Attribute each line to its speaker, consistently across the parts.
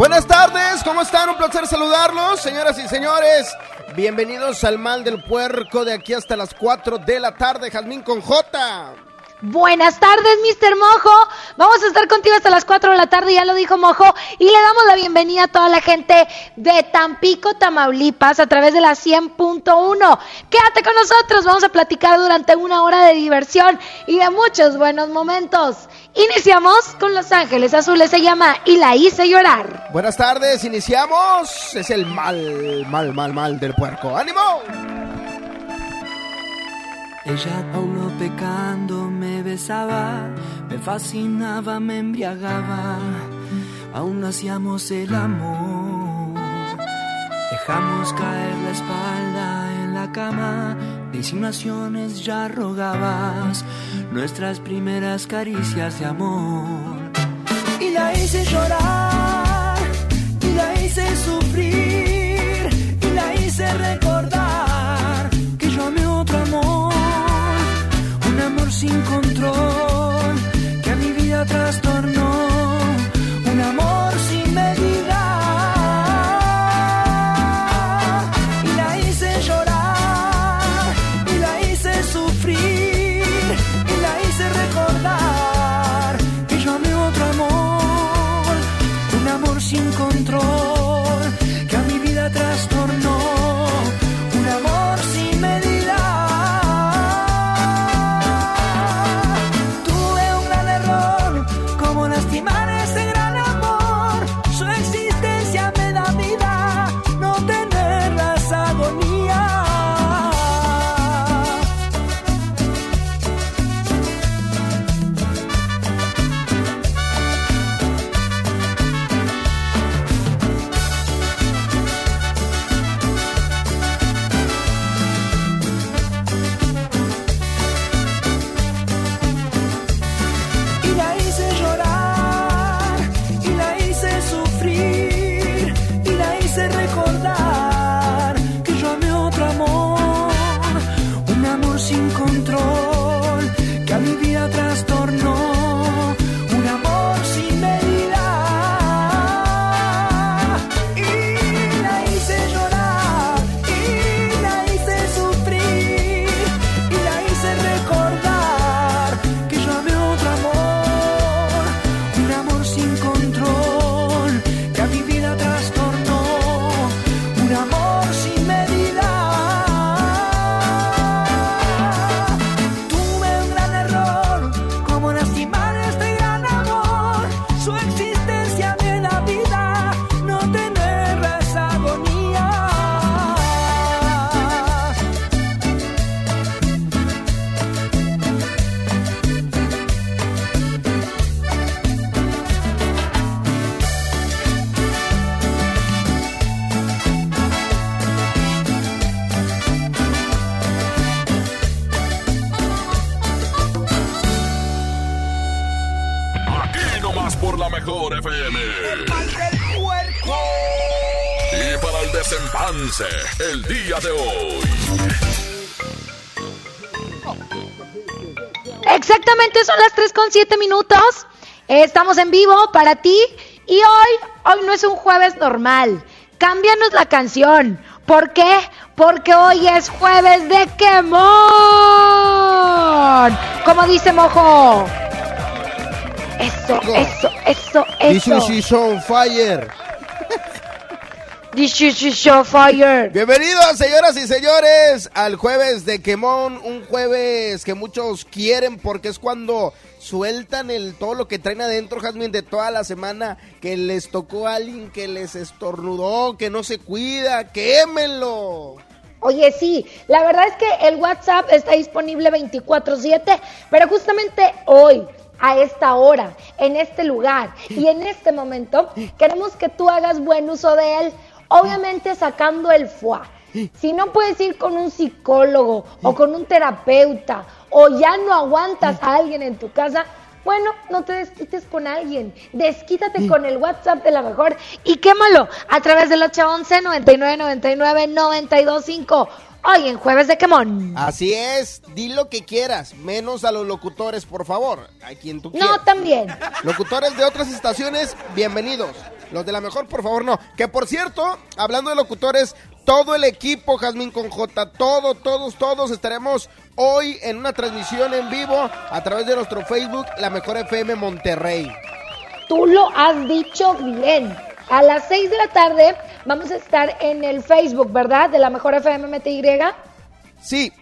Speaker 1: Buenas tardes, ¿cómo están? Un placer saludarlos, señoras y señores. Bienvenidos al Mal del Puerco de aquí hasta las 4 de la tarde, Jazmín con J.
Speaker 2: Buenas tardes, Mr. Mojo. Vamos a estar contigo hasta las 4 de la tarde, ya lo dijo Mojo. Y le damos la bienvenida a toda la gente de Tampico, Tamaulipas, a través de la 100.1. Quédate con nosotros, vamos a platicar durante una hora de diversión y de muchos buenos momentos. Iniciamos con Los Ángeles Azules, se llama Y la hice llorar.
Speaker 1: Buenas tardes, iniciamos. Es el mal, mal, mal, mal del puerco. ¡Ánimo!
Speaker 3: Ella aún no pecando me besaba, me fascinaba, me embriagaba, aún no hacíamos el amor. Dejamos caer la espalda en la cama, de ya rogabas nuestras primeras caricias de amor. Y la hice llorar, y la hice sufrir, y la hice recordar que yo amé otro amor un amor sin control que a mi vida trastornó, sin control
Speaker 2: con 7 minutos. Estamos en vivo para ti y hoy, hoy no es un jueves normal. Cámbianos la canción. ¿Por qué? Porque hoy es jueves de quemón. Como dice Mojo. Eso, eso, eso,
Speaker 1: This
Speaker 2: eso.
Speaker 1: is on fire.
Speaker 2: This is show fire.
Speaker 1: Bienvenidos, señoras y señores, al jueves de Quemón, un jueves que muchos quieren porque es cuando sueltan el todo lo que traen adentro, Jasmine, de toda la semana, que les tocó a alguien que les estornudó, que no se cuida, quémenlo.
Speaker 2: Oye, sí, la verdad es que el WhatsApp está disponible 24/7, pero justamente hoy, a esta hora, en este lugar y en este momento, queremos que tú hagas buen uso de él, obviamente sacando el fuá. Si no puedes ir con un psicólogo o con un terapeuta o ya no aguantas a alguien en tu casa, bueno, no te desquites con alguien, desquítate con el WhatsApp de la mejor y quémalo a través del 811 9999 925 Hoy en Jueves de Quemón.
Speaker 1: Así es, di lo que quieras, menos a los locutores, por favor, a quien tú quieras.
Speaker 2: No, también.
Speaker 1: Locutores de otras estaciones, bienvenidos. Los de la mejor, por favor, no. Que por cierto, hablando de locutores, todo el equipo, Jazmín con J, todo, todos, todos estaremos hoy en una transmisión en vivo a través de nuestro Facebook, La Mejor FM Monterrey.
Speaker 2: Tú lo has dicho bien. A las 6 de la tarde vamos a estar en el Facebook, ¿verdad? De La Mejor FM MTY.
Speaker 1: Sí.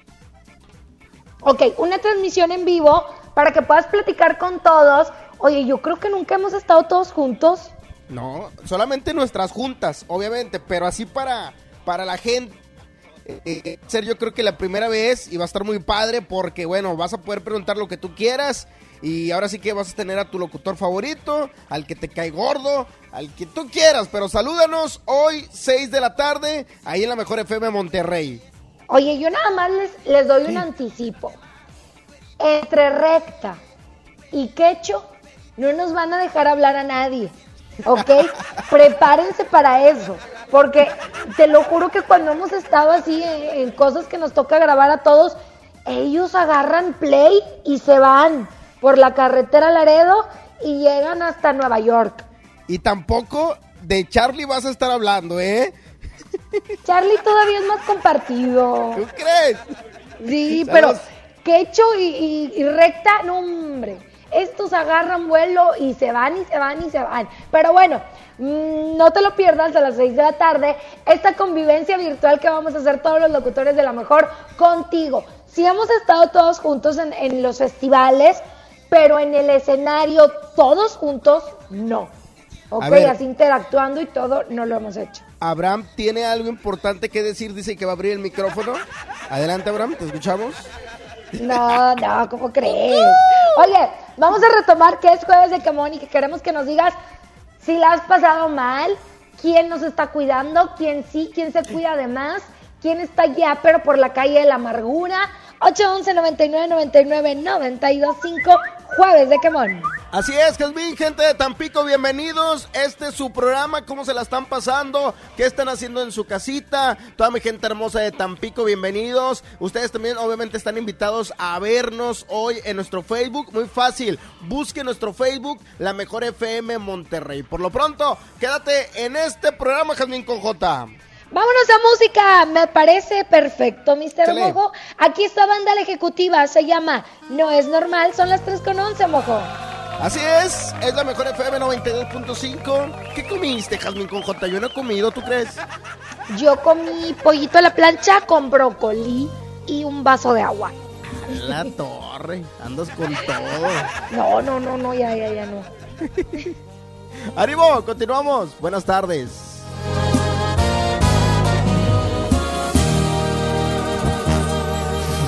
Speaker 2: Ok, una transmisión en vivo para que puedas platicar con todos. Oye, yo creo que nunca hemos estado todos juntos.
Speaker 1: No, solamente nuestras juntas, obviamente, pero así para, para la gente. Eh, eh, ser yo creo que la primera vez y va a estar muy padre porque bueno, vas a poder preguntar lo que tú quieras y ahora sí que vas a tener a tu locutor favorito, al que te cae gordo, al que tú quieras, pero salúdanos hoy 6 de la tarde ahí en la Mejor FM Monterrey.
Speaker 2: Oye, yo nada más les, les doy un anticipo. Entre recta y quecho no nos van a dejar hablar a nadie. ¿Ok? Prepárense para eso, porque te lo juro que cuando hemos estado así en, en, cosas que nos toca grabar a todos, ellos agarran play y se van por la carretera Laredo y llegan hasta Nueva York.
Speaker 1: Y tampoco de Charlie vas a estar hablando, ¿eh?
Speaker 2: Charlie todavía es más compartido.
Speaker 1: ¿Tú crees?
Speaker 2: Sí, pero quecho y, y, y recta, no hombre estos agarran vuelo y se van y se van y se van. Pero bueno, mmm, no te lo pierdas a las 6 de la tarde, esta convivencia virtual que vamos a hacer todos los locutores de la mejor contigo. Si hemos estado todos juntos en, en los festivales, pero en el escenario todos juntos, no. Ok, así interactuando y todo, no lo hemos hecho.
Speaker 1: Abraham tiene algo importante que decir, dice que va a abrir el micrófono. Adelante, Abraham, te escuchamos.
Speaker 2: No, no, ¿cómo crees? Oye, vamos a retomar que es jueves de Camón y que queremos que nos digas si la has pasado mal, quién nos está cuidando, quién sí, quién se cuida de más, quién está ya pero por la calle de la amargura. 811 99 99 925 Jueves de Quemón.
Speaker 1: Así es, Jasmine, gente de Tampico, bienvenidos. Este es su programa, ¿cómo se la están pasando? ¿Qué están haciendo en su casita? Toda mi gente hermosa de Tampico, bienvenidos. Ustedes también obviamente están invitados a vernos hoy en nuestro Facebook. Muy fácil, busque nuestro Facebook, La Mejor FM Monterrey. Por lo pronto, quédate en este programa, Jasmine con J.
Speaker 2: Vámonos a música, me parece perfecto, Mr. Mojo. Aquí está banda la ejecutiva, se llama No es normal, son las 3 con 11, Mojo.
Speaker 1: Así es, es la mejor FM 92.5. ¿Qué comiste, Jasmine con J? Yo no he comido, ¿tú crees?
Speaker 2: Yo comí pollito a la plancha con brócoli y un vaso de agua.
Speaker 1: La torre, andas con todo.
Speaker 2: No, no, no, no, ya, ya, ya no.
Speaker 1: ¡Ánimo! Continuamos. Buenas tardes.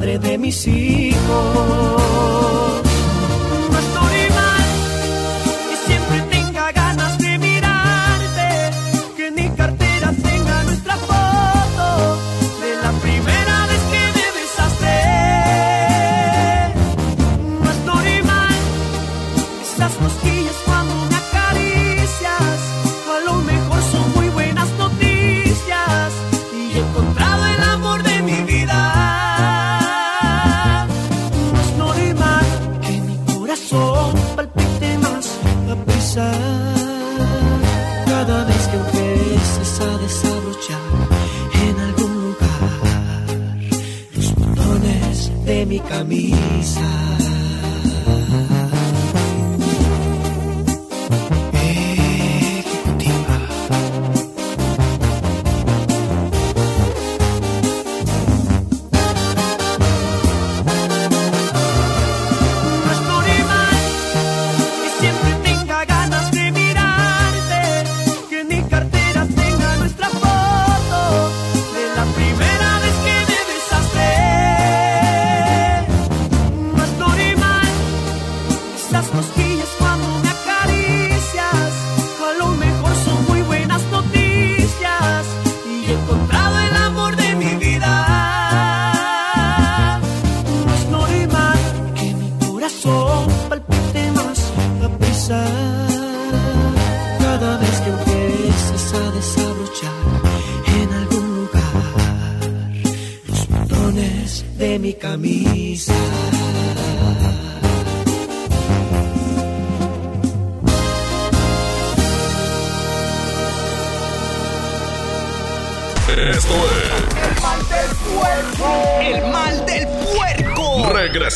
Speaker 3: Madre de mis hijos.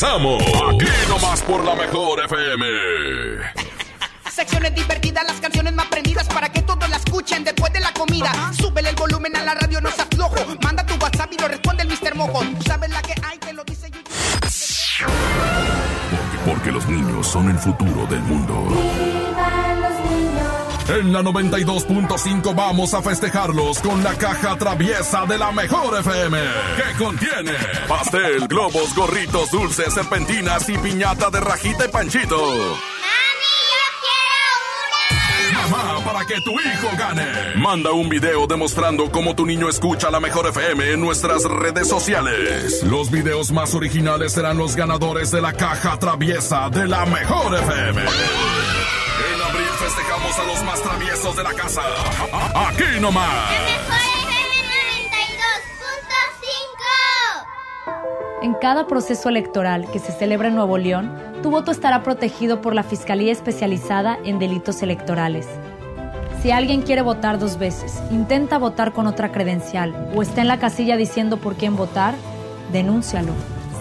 Speaker 3: La
Speaker 4: 92.5 vamos a festejarlos con la caja traviesa de la mejor FM, que contiene pastel, globos, gorritos, dulces, serpentinas y piñata de rajita y panchito.
Speaker 5: ¡Mami, yo quiero
Speaker 4: una! Mamá, para que tu hijo gane. Manda un video demostrando cómo tu niño escucha la mejor FM en nuestras redes sociales. Los videos más originales serán los ganadores de la caja traviesa de la mejor FM festejamos a los más traviesos de la casa. Aquí nomás.
Speaker 6: En cada proceso electoral que se celebra en Nuevo León, tu voto estará protegido por la Fiscalía Especializada en Delitos Electorales. Si alguien quiere votar dos veces, intenta votar con otra credencial o está en la casilla diciendo por quién votar, denúncialo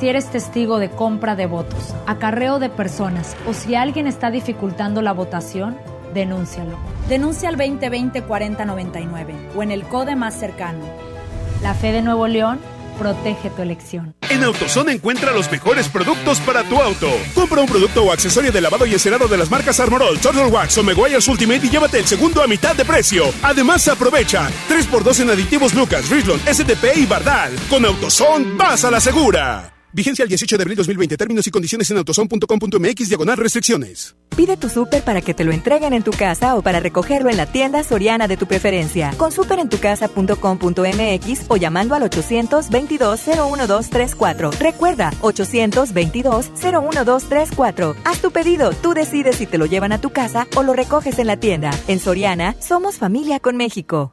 Speaker 6: si eres testigo de compra de votos, acarreo de personas o si alguien está dificultando la votación, denúncialo. Denuncia al 2020-4099 o en el CODE más cercano. La fe de Nuevo León protege tu elección.
Speaker 7: En AutoZone encuentra los mejores productos para tu auto. Compra un producto o accesorio de lavado y encerado de las marcas Armorol, Turtle Wax o Meguiar's Ultimate y llévate el segundo a mitad de precio. Además, aprovecha 3x2 en aditivos Lucas, Richland, SDP y Bardal. Con AutoZone, vas a la segura. Vigencia el 18 de abril 2020. Términos y condiciones en autoson.com.mx diagonal restricciones.
Speaker 8: Pide tu súper para que te lo entreguen en tu casa o para recogerlo en la tienda soriana de tu preferencia. Con superentucasa.com.mx o llamando al 822-01234. Recuerda, 822-01234. Haz tu pedido. Tú decides si te lo llevan a tu casa o lo recoges en la tienda. En Soriana, somos familia con México.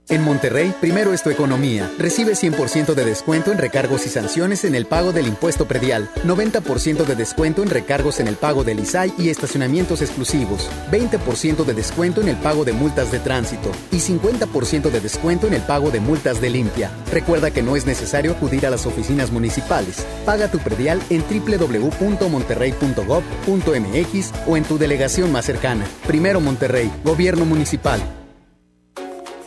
Speaker 9: En Monterrey, primero es tu economía. Recibe 100% de descuento en recargos y sanciones en el pago del impuesto predial, 90% de descuento en recargos en el pago del ISAI y estacionamiento eventos exclusivos, 20% de descuento en el pago de multas de tránsito y 50% de descuento en el pago de multas de limpia. Recuerda que no es necesario acudir a las oficinas municipales. Paga tu predial en www.monterrey.gov.mx o en tu delegación más cercana. Primero Monterrey, Gobierno Municipal.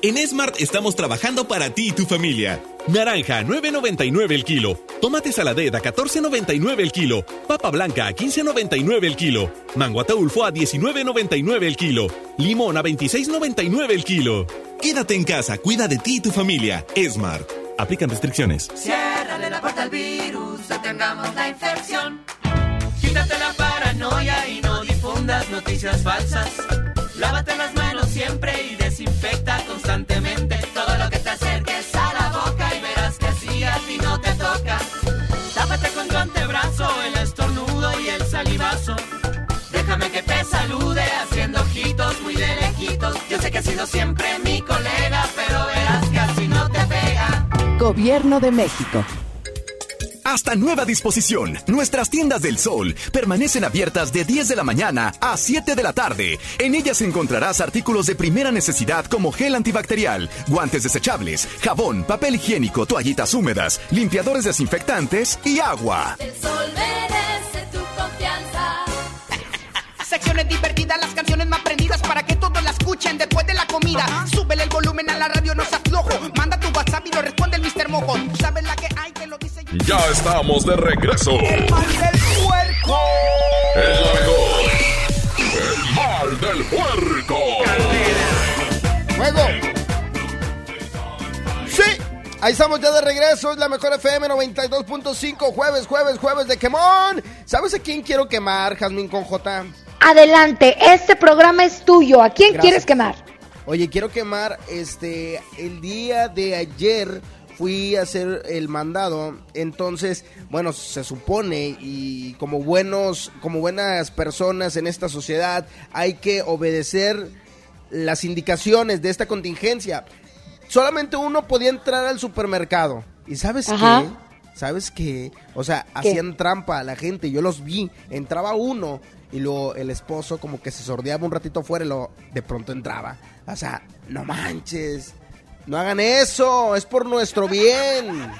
Speaker 10: En Smart estamos trabajando para ti y tu familia. Naranja, 9.99 el kilo. Tomate saladera, 14.99 el kilo. Papa blanca, 15.99 el kilo. Mango ataulfo a 19.99 el kilo. Limón a 26.99 el kilo. Quédate en casa, cuida de ti y tu familia. Smart. Aplican restricciones.
Speaker 11: Ciérrale la puerta al virus, detengamos la infección. Quítate la paranoia y no difundas noticias falsas. Lávate las manos siempre y desinfecta constantemente todo lo que te acerques a la boca y verás que así a no te toca. Tápate con tu antebrazo el estornudo y el salivazo. Déjame que te salude haciendo ojitos muy de lejitos. Yo sé que has sido siempre mi colega, pero verás que así no te pega.
Speaker 12: Gobierno de México.
Speaker 13: Hasta nueva disposición, nuestras tiendas del sol permanecen abiertas de 10 de la mañana a 7 de la tarde. En ellas encontrarás artículos de primera necesidad como gel antibacterial, guantes desechables, jabón, papel higiénico, toallitas húmedas, limpiadores desinfectantes y agua.
Speaker 11: El sol merece tu confianza.
Speaker 14: Secciones divertidas, las canciones más prendidas para que todos la escuchen después de la comida. Súbele el volumen a la radio, no se aflojo. Manda tu WhatsApp y lo responde el Mr. Mojo. Sabes la que hay, que.
Speaker 4: Ya estamos de regreso.
Speaker 14: El mal del puerco.
Speaker 4: El la mejor. El mal del puerco.
Speaker 1: ¡Juego! ¡Sí! Ahí estamos ya de regreso, es la mejor FM 92.5, jueves, jueves, jueves de quemón. ¿Sabes a quién quiero quemar, Jazmín con J?
Speaker 2: Adelante, este programa es tuyo. ¿A quién
Speaker 1: Gracias.
Speaker 2: quieres quemar?
Speaker 1: Oye, quiero quemar, este, el día de ayer fui a hacer el mandado, entonces, bueno, se supone y como buenos, como buenas personas en esta sociedad, hay que obedecer las indicaciones de esta contingencia. Solamente uno podía entrar al supermercado. ¿Y sabes
Speaker 2: Ajá.
Speaker 1: qué? ¿Sabes qué? O sea,
Speaker 2: ¿Qué?
Speaker 1: hacían trampa a la gente. Yo los vi. Entraba uno y luego el esposo como que se sordeaba un ratito afuera y lo de pronto entraba. O sea, no manches. No hagan eso. Es por nuestro bien.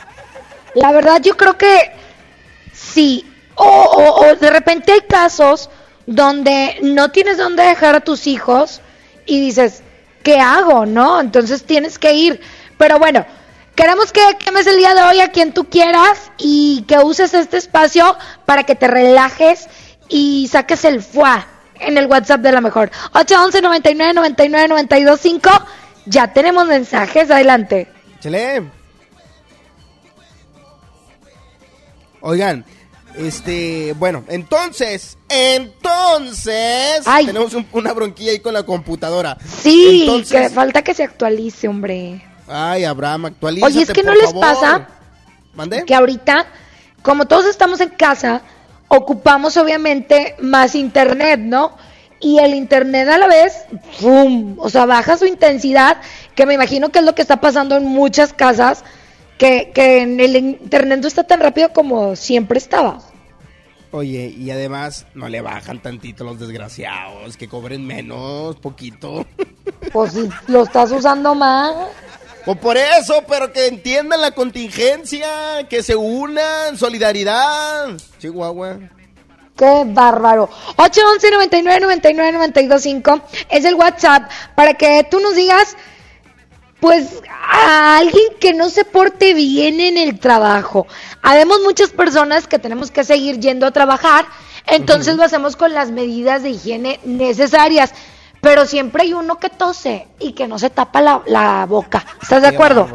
Speaker 2: La verdad yo creo que sí. O, o- de repente hay casos donde no tienes dónde dejar a tus hijos y dices, ¿qué hago? ¿No? Entonces tienes que ir. Pero bueno, queremos que quemes el día de hoy a quien tú quieras y que uses este espacio para que te relajes y saques el fuá en el WhatsApp de la mejor. 811 99 99 92 5. Ya tenemos mensajes, adelante.
Speaker 1: Chele. Oigan, este, bueno, entonces, entonces,
Speaker 2: Ay.
Speaker 1: tenemos un- una bronquilla ahí con la computadora.
Speaker 2: Sí,
Speaker 1: Entonces-
Speaker 2: que falta que se actualice, hombre.
Speaker 1: Ay, Abraham, actualízate,
Speaker 2: Oye, es que no les
Speaker 1: favor.
Speaker 2: pasa
Speaker 1: ¿Mande?
Speaker 2: que ahorita, como todos estamos en casa, ocupamos obviamente más internet, ¿no? Y el internet a la vez, ¡fum! O sea, baja su intensidad, que me imagino que es lo que está pasando en muchas casas, que, que en el internet no está tan rápido como siempre estaba.
Speaker 1: Oye, y además, no le bajan tantito los desgraciados, que cobren menos, poquito.
Speaker 2: Pues si lo estás usando más.
Speaker 1: O por eso, pero que entiendan la contingencia, que se unan, solidaridad. Chihuahua.
Speaker 2: Qué bárbaro. 811 99 99 92 5 es el WhatsApp para que tú nos digas, pues, a alguien que no se porte bien en el trabajo. Habemos muchas personas que tenemos que seguir yendo a trabajar, entonces lo hacemos con las medidas de higiene necesarias. Pero siempre hay uno que tose y que no se tapa la, la boca. ¿Estás de acuerdo?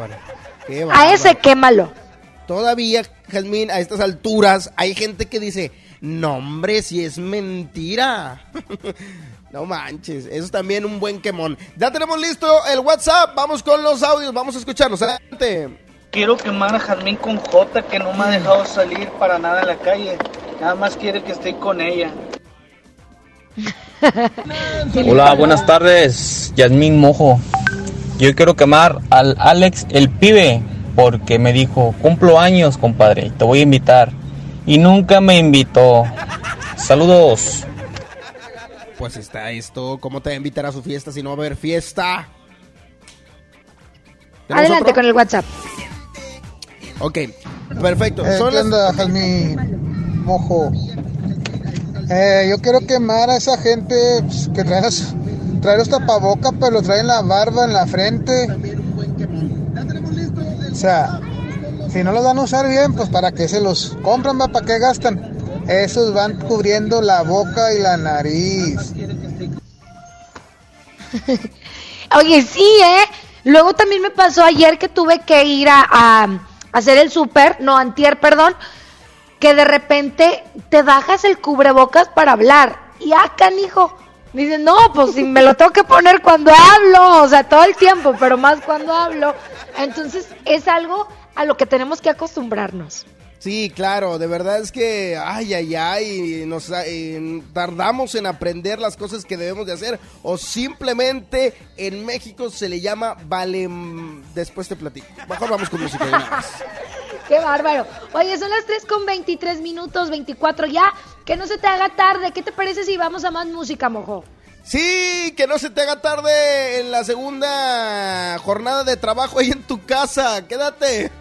Speaker 2: A ese quémalo.
Speaker 1: Todavía, Jazmín, a estas alturas, hay gente que dice, no hombre, si es mentira. no manches, eso es también un buen quemón. Ya tenemos listo el WhatsApp, vamos con los audios, vamos a escucharlos. Adelante.
Speaker 15: Quiero quemar a Jazmín con J que no me ha dejado salir para nada en la calle. Nada más quiere que esté con ella.
Speaker 16: Hola, buenas tardes, Yasmín Mojo. Yo quiero quemar al Alex el pibe porque me dijo, cumplo años, compadre, te voy a invitar. Y nunca me invitó. Saludos.
Speaker 1: pues está esto. ¿Cómo te va a invitar a su fiesta si no va a haber fiesta? ¿Tenemos
Speaker 2: Adelante
Speaker 1: otro?
Speaker 2: con el WhatsApp.
Speaker 1: Ok, perfecto.
Speaker 17: Eh,
Speaker 1: Son
Speaker 17: ¿qué
Speaker 1: las-
Speaker 17: onda? Mojo. Eh, yo quiero quemar a esa gente pues, que trae los, trae los tapabocas, pero lo trae en la barba, en la frente. O sea, si no los van a usar bien, pues para qué se los compran, va, para qué gastan. Esos van cubriendo la boca y la nariz.
Speaker 2: Oye, sí, ¿eh? Luego también me pasó ayer que tuve que ir a, hacer el súper, no, antier, perdón, que de repente te bajas el cubrebocas para hablar. Y ah, canijo. Dice, no, pues si me lo tengo que poner cuando hablo, o sea, todo el tiempo, pero más cuando hablo. Entonces es algo a lo que tenemos que acostumbrarnos.
Speaker 1: Sí, claro, de verdad es que, ay, ay, ay, nos eh, tardamos en aprender las cosas que debemos de hacer o simplemente en México se le llama vale... Después te platico. Mejor vamos con música.
Speaker 2: Qué bárbaro. Oye, son las 3 con 23 minutos, 24 ya. Que no se te haga tarde. ¿Qué te parece si vamos a más música, mojo?
Speaker 1: Sí, que no se te haga tarde en la segunda jornada de trabajo ahí en tu casa. Quédate.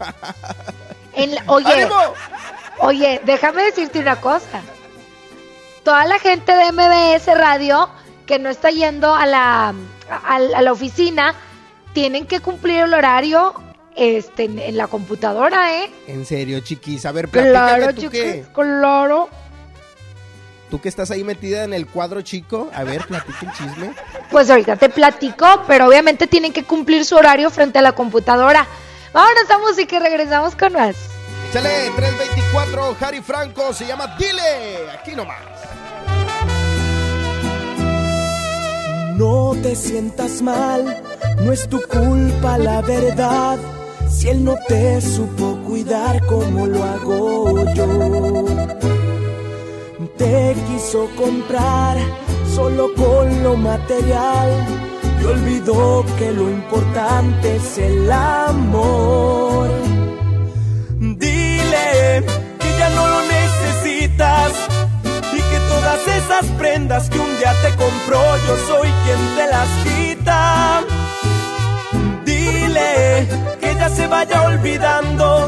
Speaker 2: En la- oye,
Speaker 1: ¡Ánimo!
Speaker 2: oye, déjame decirte una cosa. Toda la gente de MBS Radio que no está yendo a la, a, a la oficina tienen que cumplir el horario este, en, en la computadora, ¿eh?
Speaker 1: En serio, chiquis. A ver, platícame
Speaker 2: Claro,
Speaker 1: tú
Speaker 2: chiquis,
Speaker 1: qué.
Speaker 2: claro.
Speaker 1: Tú que estás ahí metida en el cuadro chico. A ver, platica el chisme.
Speaker 2: Pues ahorita te platico, pero obviamente tienen que cumplir su horario frente a la computadora. Vámonos a música y regresamos con más.
Speaker 1: Échale, 324, Harry Franco, se llama Dile. Aquí nomás.
Speaker 18: No te sientas mal, no es tu culpa la verdad. Si él no te supo cuidar como lo hago yo. Te quiso comprar solo con lo material y olvidó que lo importante es el amor. Dile que ya no lo necesitas y que todas esas prendas que un día te compró yo soy quien te las quita. Dile que ya se vaya olvidando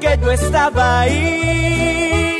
Speaker 18: que yo estaba ahí.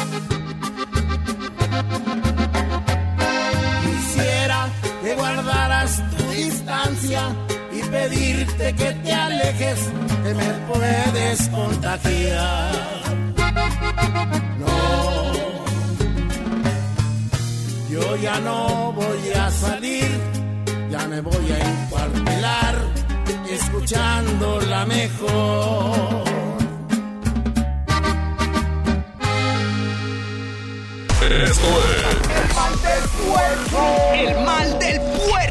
Speaker 19: Distancia y pedirte que te alejes, que me puedes contagiar. No, yo ya no voy a salir, ya me voy a encuartelar, escuchando la mejor.
Speaker 4: Esto
Speaker 14: El mal del puerco. El mal del puerco.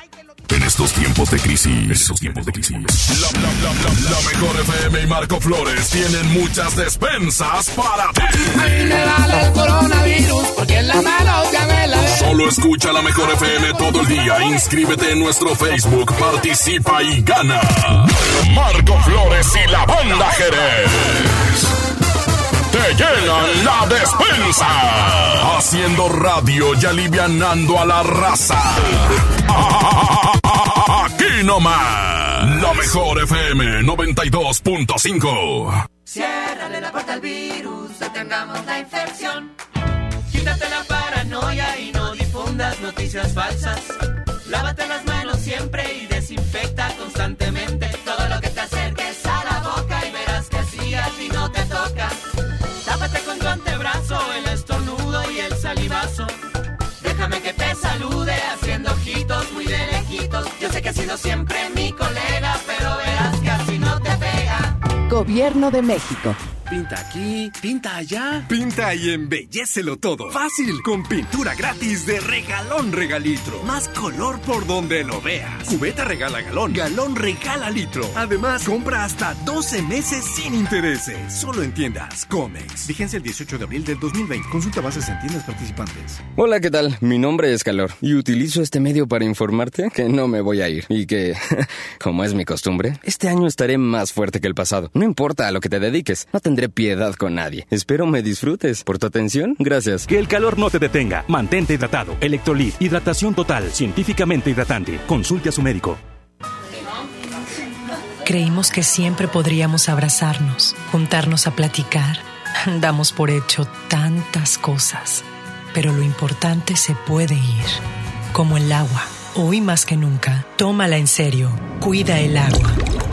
Speaker 4: En estos tiempos de crisis. En estos tiempos de crisis. La, la, la, la, la mejor FM y Marco Flores tienen muchas despensas para ti.
Speaker 11: A mí me vale el coronavirus porque en la mano ya me la.
Speaker 4: Solo escucha la mejor FM todo el día. Inscríbete en nuestro Facebook, participa y gana. Marco Haciendo radio y alivianando a la raza. Aquí nomás. La mejor FM 92.5.
Speaker 11: Ciérrale la puerta al virus, detengamos la infección. Quítate la paranoia y no difundas noticias falsas. Lávate las manos siempre y desinfecta constantemente todo lo que te acerques Déjame que te salude haciendo ojitos muy de lejitos. Yo sé que has sido siempre mi colega, pero verás que así no te pega.
Speaker 12: Gobierno de México.
Speaker 20: Pinta aquí, pinta allá. Pinta y embellecelo todo. Fácil, con pintura gratis de regalón regalitro. Más color por donde lo veas. Cubeta regala galón, galón regala litro. Además, compra hasta 12 meses sin intereses. Solo en tiendas Comex. Vigencia el 18 de abril del 2020. Consulta bases en tiendas participantes.
Speaker 21: Hola, ¿qué tal? Mi nombre es Calor y utilizo este medio para informarte que no me voy a ir y que, como es mi costumbre, este año estaré más fuerte que el pasado. No importa a lo que te dediques, no tendré piedad con nadie. Espero me disfrutes. Por tu atención, gracias.
Speaker 22: Que el calor no te detenga. Mantente hidratado. Electrolit. Hidratación total. Científicamente hidratante. Consulte a su médico.
Speaker 23: Creímos que siempre podríamos abrazarnos, juntarnos a platicar. Damos por hecho tantas cosas, pero lo importante se puede ir, como el agua. Hoy más que nunca, tómala en serio, cuida el agua.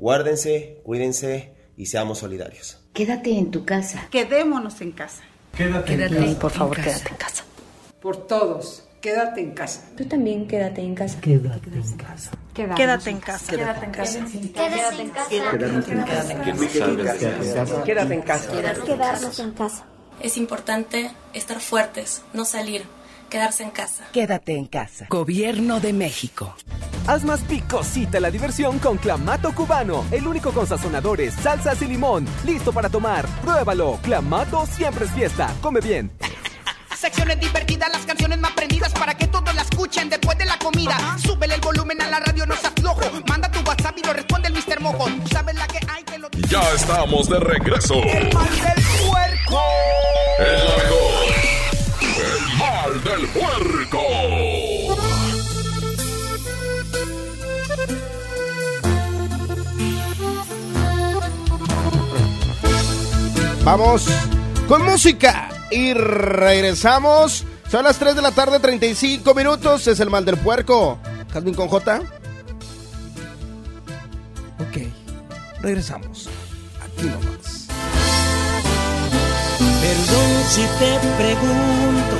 Speaker 24: Guárdense, cuídense y seamos solidarios.
Speaker 25: Quédate en tu casa.
Speaker 22: Quedémonos en casa.
Speaker 24: Quédate,
Speaker 25: en por favor, quédate en casa.
Speaker 22: Por todos, quédate en casa.
Speaker 25: Tú también quédate en casa.
Speaker 24: Quédate en casa.
Speaker 22: Quédate en casa.
Speaker 25: Quédate en casa. Quédate en casa.
Speaker 24: Quédate en casa.
Speaker 22: Quédate en casa.
Speaker 25: Quedarnos en casa.
Speaker 26: Es importante estar fuertes, no salir, quedarse en casa.
Speaker 27: Quédate en casa.
Speaker 12: Gobierno de México.
Speaker 28: Haz más picosita la diversión con Clamato Cubano, el único con sazonadores, salsas y limón. Listo para tomar. Pruébalo. Clamato siempre es fiesta. Come bien.
Speaker 14: Secciones divertidas, las canciones más prendidas para que todos la escuchen después de la comida. Súbele el volumen a la radio, no seas flojo. Manda tu WhatsApp y lo responde el Mr. Mojo. ¿Sabes la que hay que lo
Speaker 4: Ya estamos de regreso.
Speaker 14: El mal del puerco.
Speaker 4: El del puerco.
Speaker 1: Vamos con música y regresamos. Son las 3 de la tarde, 35 minutos. Es el mal del puerco. Jasmine con J. Ok, regresamos. Aquí nomás.
Speaker 29: Perdón si te pregunto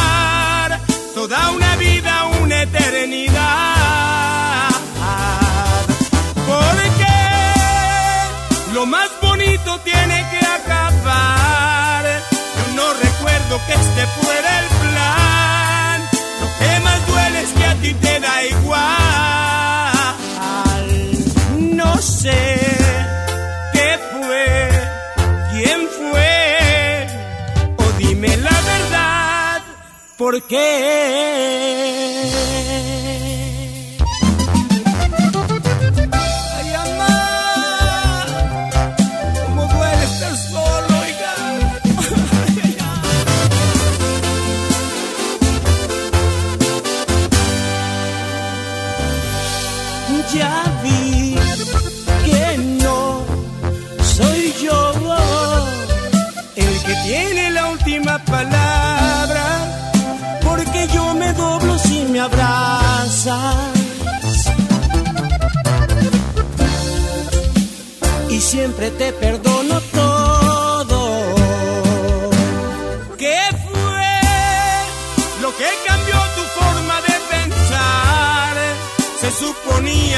Speaker 29: toda una vida, una eternidad. Porque lo más bonito tiene que acabar. Yo no recuerdo que este fuera el plan. Lo que más duele es que a ti te da igual. No sé ¿por qué?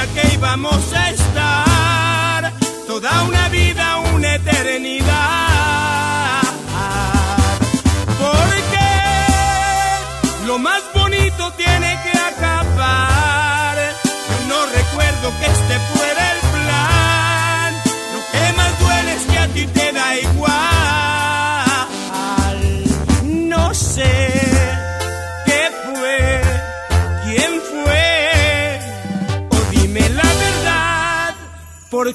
Speaker 29: Que íbamos a estar toda una vida, una eternidad. Porque lo más bonito tiene que acabar. Yo no recuerdo que este fuera por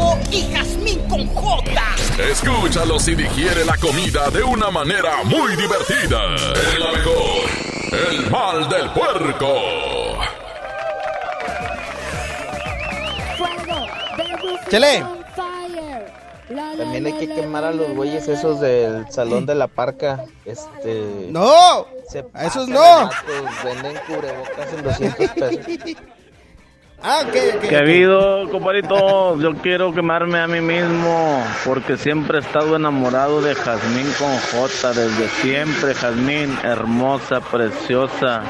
Speaker 14: Mojo y Jazmín con J.
Speaker 4: Escúchalos y digiere la comida de una manera muy divertida. Es la mejor. El mal del puerco.
Speaker 1: Chele.
Speaker 26: También hay que quemar a los güeyes esos del salón de la parca. Este.
Speaker 1: ¡No!
Speaker 26: Se
Speaker 1: A esos no.
Speaker 26: de vatos, Venden cubrebocas en 200 pesos.
Speaker 1: Ah, ok, ok.
Speaker 30: ¿Qué ha habido, compadrito? Yo quiero quemarme a mí mismo porque siempre he estado enamorado de Jazmín con J, desde siempre, Jazmín, hermosa, preciosa.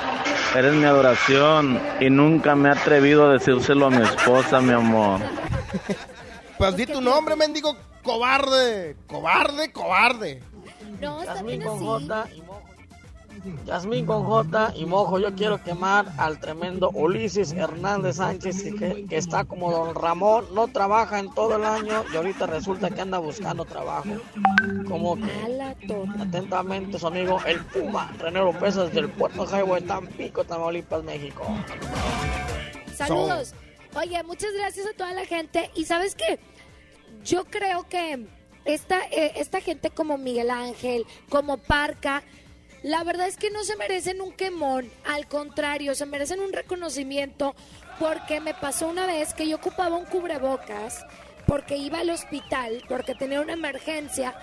Speaker 30: Eres mi adoración y nunca me he atrevido a decírselo a mi esposa, mi amor.
Speaker 1: Pues di tu nombre, mendigo cobarde. Cobarde, cobarde.
Speaker 2: No, está bien así.
Speaker 26: J y Mojo. Yasmín con J y Mojo, yo quiero quemar al tremendo Ulises Hernández Sánchez que, está como don Ramón, no trabaja en todo el año y ahorita resulta que anda buscando trabajo. Como que atentamente su amigo el Puma, René López desde el Puerto Highway, Tampico, Tamaulipas, México.
Speaker 2: Saludos. Oye, muchas gracias a toda la gente. Y sabes qué, yo creo que esta, eh, esta gente como Miguel Ángel, como Parca, la verdad es que no se merecen un quemón. Al contrario, se merecen un reconocimiento porque me pasó una vez que yo ocupaba un cubrebocas porque iba al hospital, porque tenía una emergencia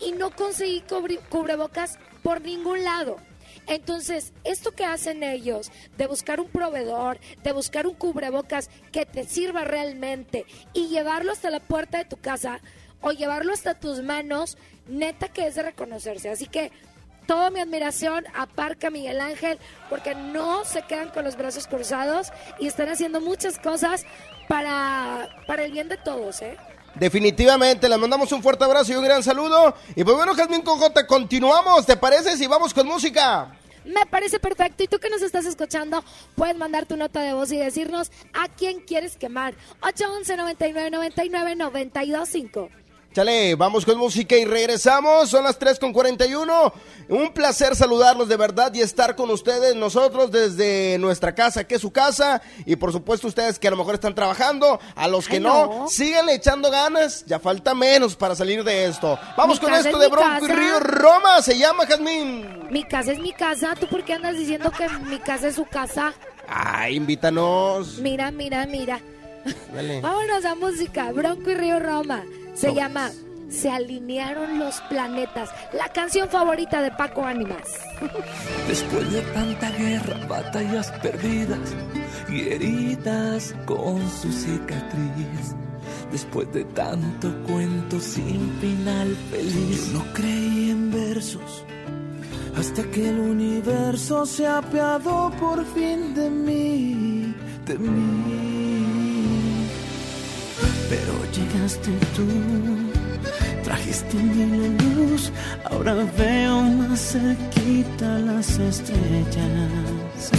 Speaker 2: y no conseguí cubrebocas por ningún lado. Entonces, esto que hacen ellos, de buscar un proveedor, de buscar un cubrebocas que te sirva realmente y llevarlo hasta la puerta de tu casa o llevarlo hasta tus manos, neta que es de reconocerse. Así que toda mi admiración a Parca Miguel Ángel, porque no se quedan con los brazos cruzados y están haciendo muchas cosas para, para el bien de todos, ¿eh?
Speaker 1: Definitivamente, le mandamos un fuerte abrazo y un gran saludo. Y pues bueno, Jazmín J, continuamos, ¿te parece? Si vamos con música.
Speaker 2: Me parece perfecto. Y tú que nos estás escuchando, puedes mandar tu nota de voz y decirnos a quién quieres quemar. 811 99 99 925.
Speaker 1: Chale, vamos con música y regresamos. Son las 3 con 41. Un placer saludarlos de verdad y estar con ustedes, nosotros desde nuestra casa, que es su casa. Y por supuesto, ustedes que a lo mejor están trabajando, a los que
Speaker 2: Ay,
Speaker 1: no,
Speaker 2: no.
Speaker 1: síganle echando ganas. Ya falta menos para salir de esto. Vamos
Speaker 2: Mi
Speaker 1: con esto
Speaker 2: es
Speaker 1: de Bronco y. Río Roma. Se llama Jazmín.
Speaker 2: Mi casa es mi casa. ¿Tú por qué andas diciendo que mi casa es su casa?
Speaker 1: Ay, invítanos.
Speaker 2: Mira, mira, mira.
Speaker 1: Dale.
Speaker 2: Vámonos a música. Bronco y Río Roma. Se llama Se alinearon los planetas. La canción favorita de Paco Ánimas.
Speaker 31: Después de tanta guerra, batallas perdidas y heridas con su cicatriz. Después de tanto cuento sin final feliz. Yo no creí en versos hasta que el universo se apiadó por fin de mí, de mí. Pero llegaste tú, trajiste mi luz, ahora veo más cerquita las estrellas.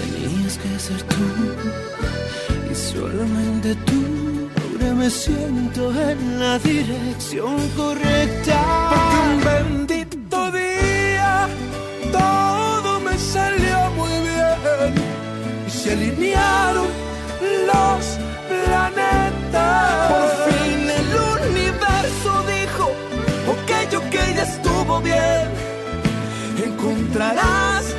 Speaker 31: Tenías que ser tú, y solamente tú, ahora me siento en la dirección correcta. Porque un bendito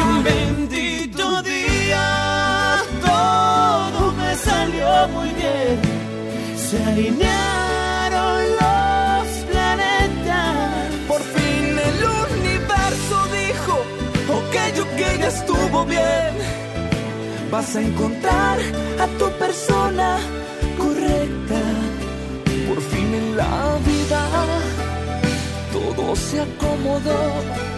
Speaker 31: Un bendito día todo me salió muy bien. Se alinearon los planetas. Por fin el universo dijo, ok, ok, ya estuvo bien. Vas a encontrar a tu persona correcta. Por fin en la vida todo se acomodó.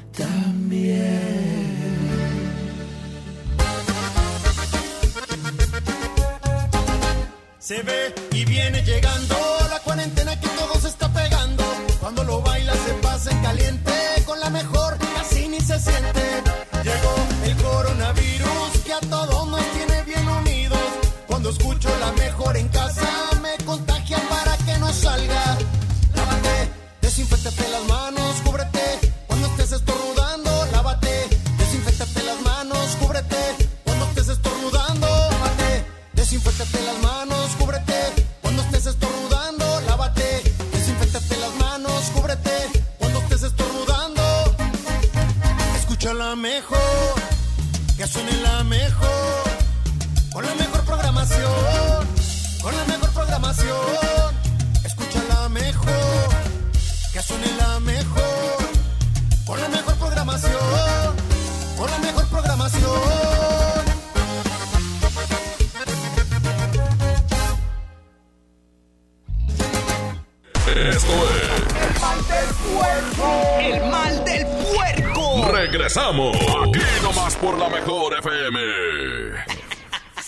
Speaker 19: Se ve y viene llegando la cuarentena que todo se está pegando. Cuando lo baila se pasa en caliente, con la mejor casi ni se siente. Llegó el coronavirus que a todos nos tiene bien unidos. Cuando escucho la mejor en casa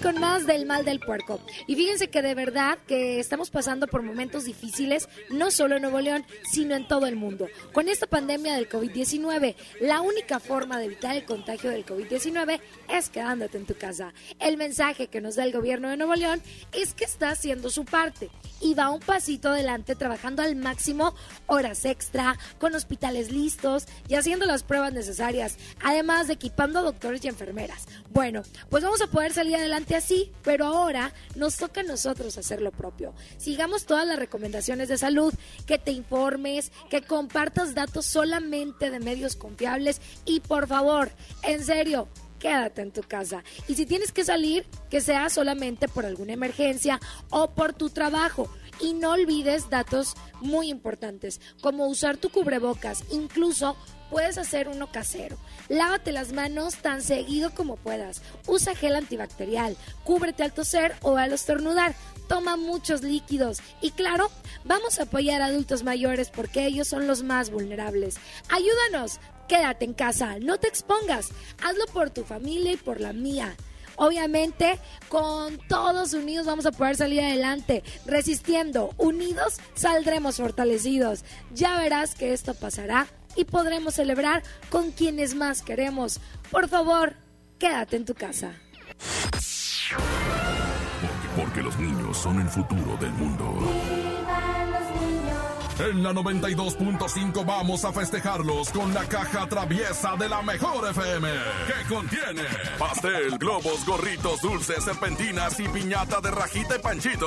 Speaker 2: Con más del mal del puerco. Y fíjense que de verdad que estamos pasando por momentos difíciles, no solo en Nuevo León, sino en todo el mundo. Con esta pandemia del COVID-19, la única forma de evitar el contagio del COVID-19 es quedándote en tu casa. El mensaje que nos da el gobierno de Nuevo León es que está haciendo su parte y va un pasito adelante trabajando al máximo horas extra, con hospitales listos y haciendo las pruebas necesarias, además de equipando a doctores y enfermeras. Bueno, pues vamos a poder salir adelante así, pero ahora nos toca a nosotros hacer lo propio. Sigamos todas las recomendaciones de salud, que te informes, que compartas datos solamente de medios confiables y por favor, en serio, quédate en tu casa. Y si tienes que salir, que sea solamente por alguna emergencia o por tu trabajo. Y no olvides datos muy importantes, como usar tu cubrebocas, incluso puedes hacer uno casero. Lávate las manos tan seguido como puedas. Usa gel antibacterial. Cúbrete al toser o al estornudar. Toma muchos líquidos. Y claro, vamos a apoyar a adultos mayores porque ellos son los más vulnerables. Ayúdanos. Quédate en casa. No te expongas. Hazlo por tu familia y por la mía. Obviamente, con todos unidos vamos a poder salir adelante. Resistiendo, unidos, saldremos fortalecidos. Ya verás que esto pasará y podremos celebrar con quienes más queremos. Por favor, quédate en tu casa.
Speaker 4: Porque los niños son el futuro del mundo. En la 92.5 vamos a festejarlos con la caja traviesa de la mejor FM. Que contiene pastel, globos, gorritos, dulces, serpentinas y piñata de rajita y panchito.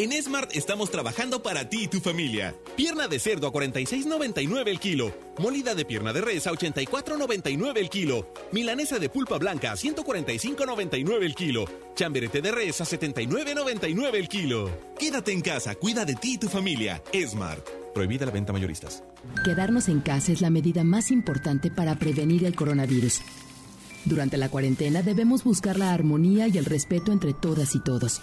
Speaker 10: En Smart estamos trabajando para ti y tu familia. Pierna de cerdo a 46.99 el kilo. Molida de pierna de res a 84.99 el kilo. Milanesa de pulpa blanca a 145.99 el kilo. Chamberete de res a 79.99 el kilo. Quédate en casa, cuida de ti y tu familia. Smart. Prohibida la venta mayoristas.
Speaker 32: Quedarnos en casa es la medida más importante para prevenir el coronavirus. Durante la cuarentena debemos buscar la armonía y el respeto entre todas y todos.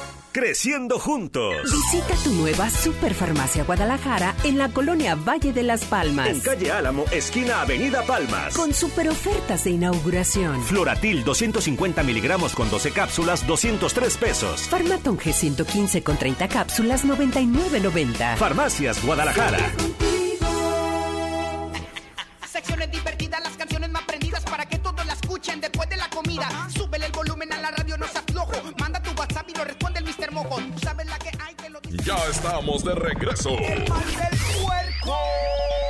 Speaker 14: Creciendo juntos.
Speaker 12: Visita tu nueva Superfarmacia Guadalajara en la colonia Valle de las Palmas.
Speaker 14: En calle Álamo, esquina Avenida Palmas.
Speaker 12: Con super ofertas de inauguración.
Speaker 14: Floratil 250 miligramos con 12 cápsulas, 203 pesos.
Speaker 12: Farmaton G115 con 30 cápsulas, 99.90.
Speaker 14: Farmacias Guadalajara.
Speaker 4: Ya estamos de regreso.
Speaker 33: El mal del puerco.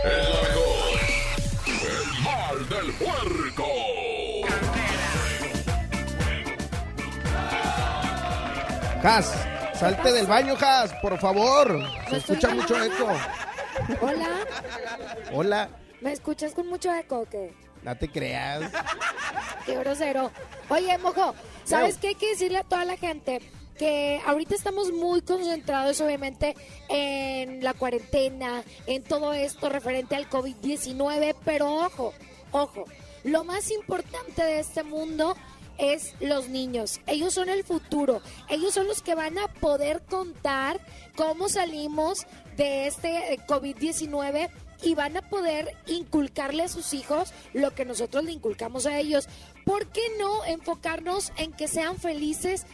Speaker 4: El mejor. El mal del puerco.
Speaker 1: Has, salte del baño, Has, por favor. Se escucha mucho eco.
Speaker 2: Hola,
Speaker 1: Hola,
Speaker 2: ¿me escuchas con mucho eco o qué?
Speaker 1: no te creas.
Speaker 2: Qué grosero. Oye, mojo, ¿sabes qué hay que decirle a toda la gente? Que ahorita estamos muy concentrados, obviamente, en la cuarentena, en todo esto referente al COVID-19, pero ojo, ojo, lo más importante de este mundo es los niños. Ellos son el futuro. Ellos son los que van a poder contar cómo salimos de este eh, COVID-19 y van a poder inculcarle a sus hijos lo que nosotros le inculcamos a ellos. ¿Por qué no enfocarnos en que sean felices?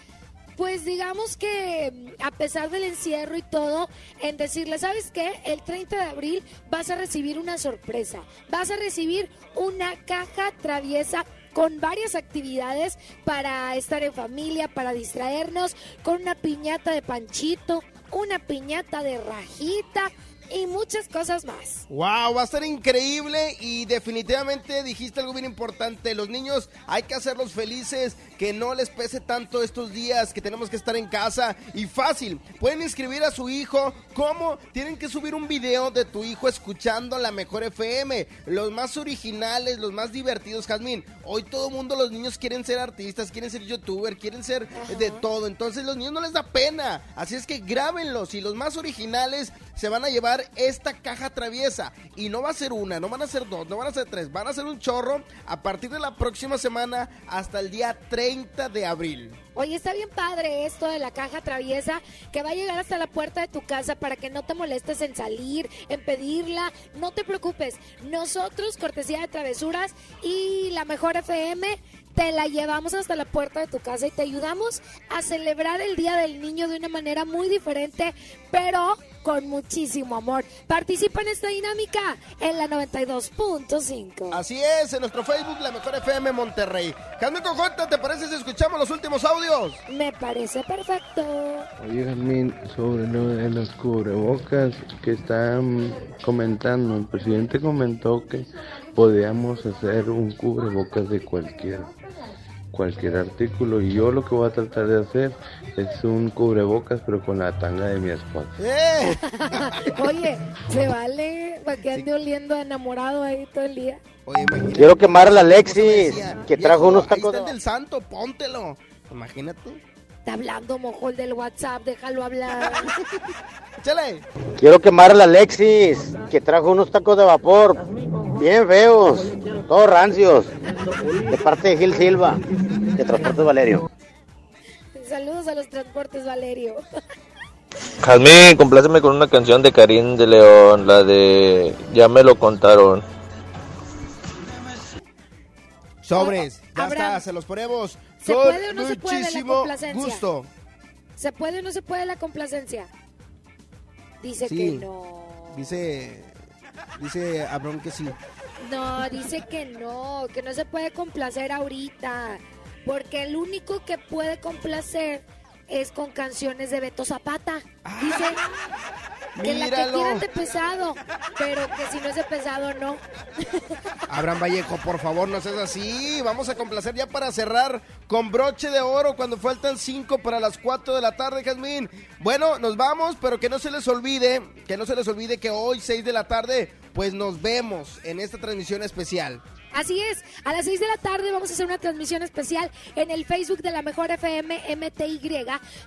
Speaker 2: Pues digamos que a pesar del encierro y todo, en decirle, ¿sabes qué? El 30 de abril vas a recibir una sorpresa. Vas a recibir una caja traviesa con varias actividades para estar en familia, para distraernos, con una piñata de panchito, una piñata de rajita, y muchas cosas más.
Speaker 1: Wow, va a estar increíble y definitivamente dijiste algo bien importante. Los niños hay que hacerlos felices, que no les pese tanto estos días, que tenemos que estar en casa y fácil. Pueden inscribir a su hijo. ¿Cómo? Tienen que subir un video de tu hijo escuchando la mejor FM. Los más originales, los más divertidos, Jazmín. Hoy todo el mundo, los niños quieren ser artistas, quieren ser youtuber, quieren ser de todo. Entonces los niños no les da pena. Así es que grábenlos y los más originales se van a llevar esta caja traviesa. Y no va a ser una, no van a ser dos, no van a ser tres, van a ser un chorro a partir de la próxima semana hasta el día 30 de abril.
Speaker 2: Oye, está bien padre esto de la caja traviesa que va a llegar hasta la puerta de tu casa para que no te molestes en salir, en pedirla. No te preocupes. Nosotros, cortesía de travesuras y la mejor FM, te la llevamos hasta la puerta de tu casa y te ayudamos a celebrar el Día del Niño de una manera muy diferente, pero con muchísimo amor. Participa en esta dinámica en la 92.5.
Speaker 1: Así es, en nuestro Facebook, la mejor FM Monterrey. Jasmine ¿te parece si escuchamos los últimos audios?
Speaker 2: Me parece perfecto.
Speaker 34: Oye, Jasmine, sobre lo de los cubrebocas que están comentando, el presidente comentó que podíamos hacer un cubrebocas de cualquier cualquier artículo y yo lo que voy a tratar de hacer es un cubrebocas pero con la tanga de mi esposa.
Speaker 1: ¡Eh!
Speaker 2: Oye, se vale para que ande oliendo a enamorado ahí todo el día.
Speaker 1: Oye.
Speaker 35: Quiero quemar a la Alexis, que trajo unos
Speaker 1: ahí
Speaker 35: tacos
Speaker 1: está el
Speaker 35: de...
Speaker 1: del santo, póntelo. Imagínate.
Speaker 2: Está hablando mojol del WhatsApp, déjalo hablar.
Speaker 1: Chale.
Speaker 35: Quiero quemar a la Alexis, que trajo unos tacos de vapor, bien feos, todos rancios, de parte de Gil Silva, de Transportes Valerio.
Speaker 2: Saludos a los transportes, Valerio.
Speaker 36: Jazmín, compláceme con una canción de Karim de León, la de Ya me lo contaron.
Speaker 1: Sobres, ya
Speaker 2: Abraham,
Speaker 1: está, se los ponemos.
Speaker 2: ¿Se
Speaker 1: con
Speaker 2: puede o no se puede la complacencia?
Speaker 1: gusto.
Speaker 2: ¿Se puede o no se puede la complacencia? Dice
Speaker 1: Sí.
Speaker 2: que no.
Speaker 1: Dice, dice Abrón que sí.
Speaker 2: No, dice que no, que no se puede complacer ahorita. Porque el único que puede complacer es con canciones de Beto Zapata. Dice que la que quieran de pesado, pero que si no es de pesado, no.
Speaker 1: Abraham Vallejo, por favor, no seas así. Vamos a complacer ya para cerrar con broche de oro cuando faltan 5 para las 4 de la tarde, Jazmín. Bueno, nos vamos, pero que no se les olvide, que no se les olvide que hoy, 6 de la tarde, pues nos vemos en esta transmisión especial.
Speaker 2: Así es, a las 6 de la tarde vamos a hacer una transmisión especial en el Facebook de la Mejor FM MTY.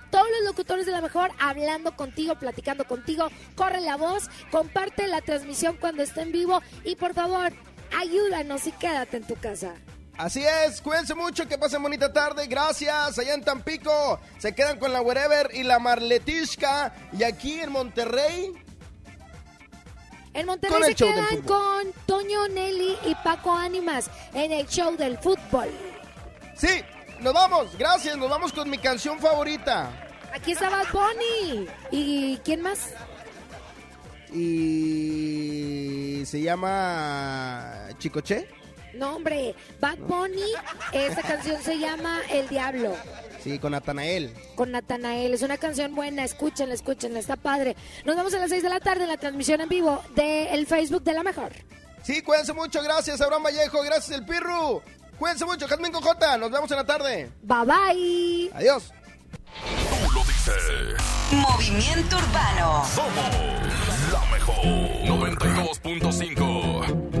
Speaker 2: Todos los locutores de la Mejor hablando contigo, platicando contigo. Corre la voz, comparte la transmisión cuando esté en vivo y por favor, ayúdanos y quédate en tu casa.
Speaker 1: Así es, cuídense mucho, que pasen bonita tarde, gracias, allá en Tampico, se quedan con la Wherever y la Marletishka, y aquí en Monterrey,
Speaker 2: En Monterrey
Speaker 1: Con
Speaker 2: se quedan con Toño Nelly y Paco Ánimas en el show del fútbol.
Speaker 1: sí, nos vamos, gracias, nos vamos con mi canción favorita,
Speaker 2: Aquí está Bad Bunny. ¿Y quién más?
Speaker 1: y se llama Chicoche,
Speaker 2: No, hombre, Bad Bunny, esta canción se llama El Diablo.
Speaker 1: sí, con Natanael.
Speaker 2: con Natanael. Es una canción buena, escúchenla, escúchenla, está padre. Nos vemos a las 6 de la tarde en la transmisión en vivo del Facebook de La Mejor.
Speaker 1: Sí, cuídense mucho, gracias Abraham Vallejo, gracias El Pirru, cuídense mucho, Jazmín Cojota, nos vemos en la tarde,
Speaker 2: Bye bye.
Speaker 1: adiós.
Speaker 4: Tú lo dices.
Speaker 37: Movimiento Urbano.
Speaker 4: Somos la mejor 92.5.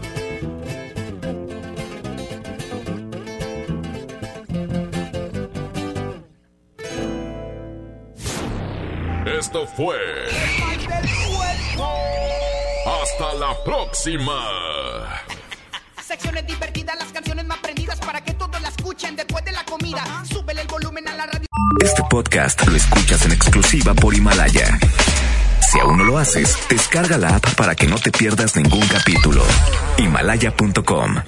Speaker 4: Esto fue. Hasta la próxima.
Speaker 14: Secciones divertidas, las canciones más prendidas para que todos la escuchen después de la comida. Súbele el volumen a la radio.
Speaker 38: Este podcast lo escuchas en exclusiva por Himalaya. Si aún no lo haces, descarga la app para que no te pierdas ningún capítulo. Himalaya.com